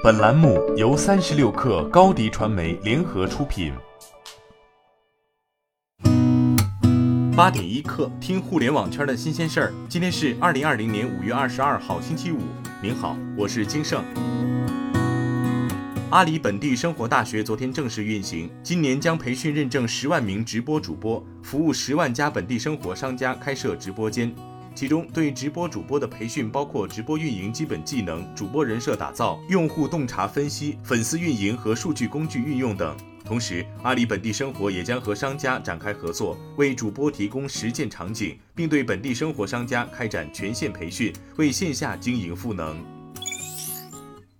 本栏目由三十六氪高低传媒联合出品。八点一刻，听互联网圈的新鲜事儿。今天是二零二零年五月二十二号，星期五。您好，我是金盛。阿里本地生活大学昨天正式运行，今年将培训认证十万名直播主播，服务十万家本地生活商家开设直播间。其中，对直播主播的培训包括直播运营基本技能、主播人设打造、用户洞察分析、粉丝运营和数据工具运用等。同时，阿里本地生活也将和商家展开合作，为主播提供实践场景，并对本地生活商家开展全线培训，为线下经营赋能。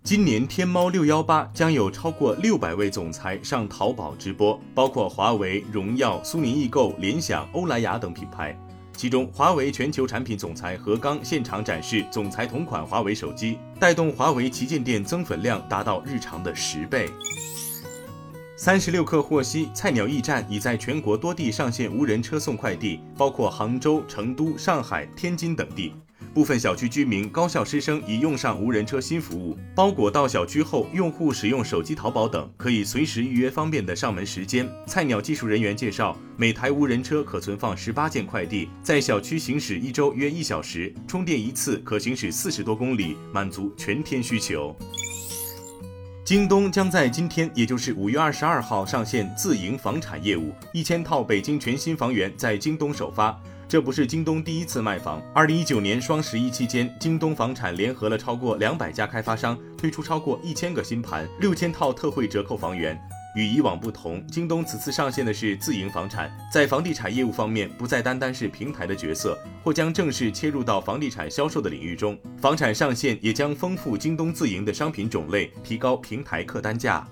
今年天猫六幺八将有超过六百位总裁上淘宝直播，包括华为、荣耀、苏宁易购、联想、欧莱雅等品牌。其中，华为全球产品总裁何刚现场展示总裁同款华为手机，带动华为旗舰店增粉量达到日常的十倍。三十六氪获悉，菜鸟驿站已在全国多地上线无人车送快递，包括杭州、成都、上海、天津等地。部分小区居民、高校师生已用上无人车新服务，包裹到小区后，用户使用手机淘宝等，可以随时预约方便的上门时间。菜鸟技术人员介绍，每台无人车可存放十八件快递，在小区行驶一周约一小时，充电一次可行驶四十多公里，满足全天需求。京东将在今天，也就是五月二十二号上线自营房产业务，一千套北京全新房源在京东首发。这不是京东第一次卖房。二零一九年双十一期间，京东房产联合了超过两百家开发商，推出超过一千个新盘，六千套特惠折扣房源。与以往不同，京东此次上线的是自营房产，在房地产业务方面，不再单单是平台的角色，或将正式切入到房地产销售的领域中。房产上线也将丰富京东自营的商品种类，提高平台客单价。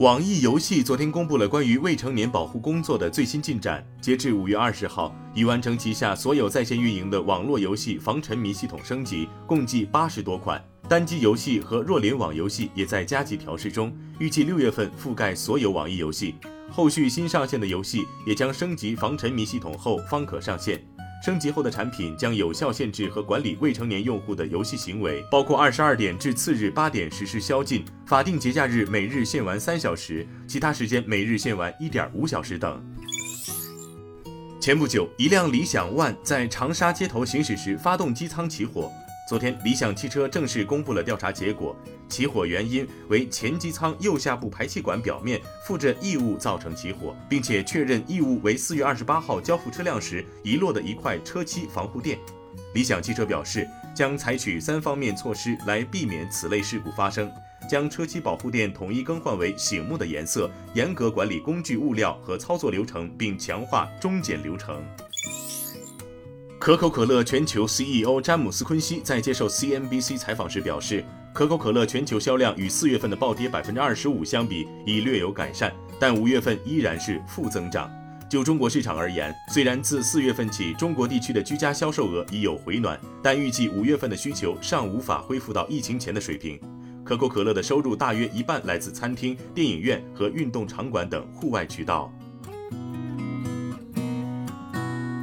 网易游戏昨天公布了关于未成年保护工作的最新进展。截至五月二十号，已完成旗下所有在线运营的网络游戏防沉迷系统升级，共计八十多款。单机游戏和弱联网游戏也在加急调试中，预计六月份覆盖所有网易游戏。后续新上线的游戏也将升级防沉迷系统后方可上线。升级后的产品将有效限制和管理未成年用户的游戏行为，包括二十二点至次日八点实施宵禁，法定节假日每日限玩三小时，其他时间每日限玩一点五小时等。前不久，一辆理想 ONE 在长沙街头行驶时发动机舱起火。昨天，理想汽车正式公布了调查结果，起火原因为前机舱右下部排气管表面附着异物造成起火，并且确认异物为四月二十八号交付车辆时遗落的一块车漆防护垫。理想汽车表示，将采取三方面措施来避免此类事故发生，将车漆保护垫统一更换为醒目的颜色，严格管理工具物料和操作流程，并强化中检流程。可口可乐全球 CEO 詹姆斯·昆西在接受 CNBC 采访时表示，可口可乐全球销量与四月份的暴跌百分之二十五相比已略有改善，但五月份依然是负增长。就中国市场而言，虽然自四月份起中国地区的居家销售额已有回暖，但预计五月份的需求尚无法恢复到疫情前的水平。可口可乐的收入大约一半来自餐厅、电影院和运动场馆等户外渠道。